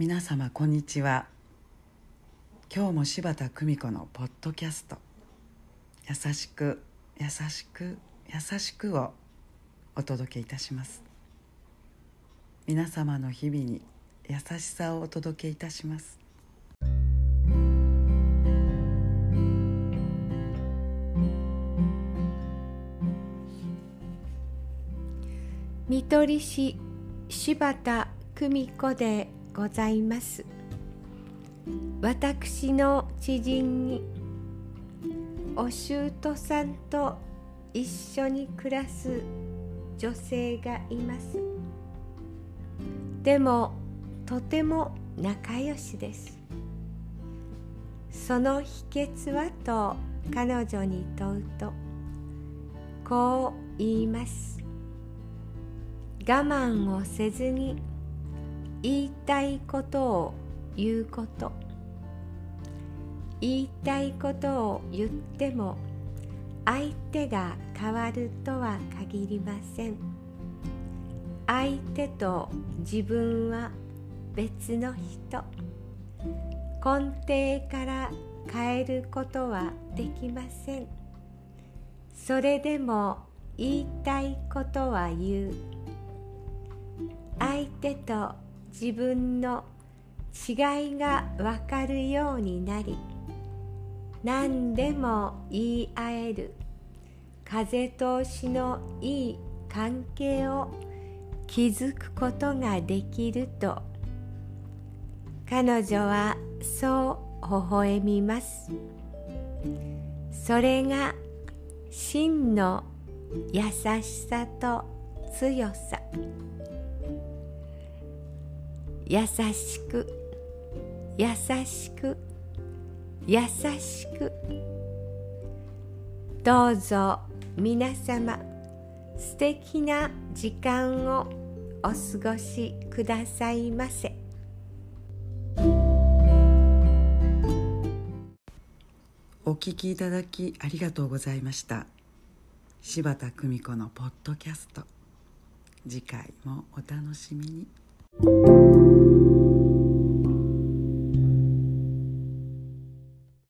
皆様こんにちは。今日も柴田久美子のポッドキャスト「優しく優しく優しく」をお届けいたします。皆様の日々に優しさをお届けいたします。見取り師柴田久美子でございます。私の知人にお舅さんと一緒に暮らす女性がいます。でもとても仲良しです。その秘訣はと彼女に問うとこう言います。我慢をせずに言いたいことを言うこと。言いたいことを言っても相手が変わるとは限りません。相手と自分は別の人。根底から変えることはできません。それでも言いたいことは言う。相手と自分の違いがわかるようになり何でも言い合える風通しのいい関係を築くことができると。彼女はそう微笑みます。それが真の優しさと強さ。優しく優しく優しく。どうぞ皆様素敵な時間をお過ごしくださいませ。お聞きいただきありがとうございました。柴田久美子のポッドキャスト。次回もお楽しみに。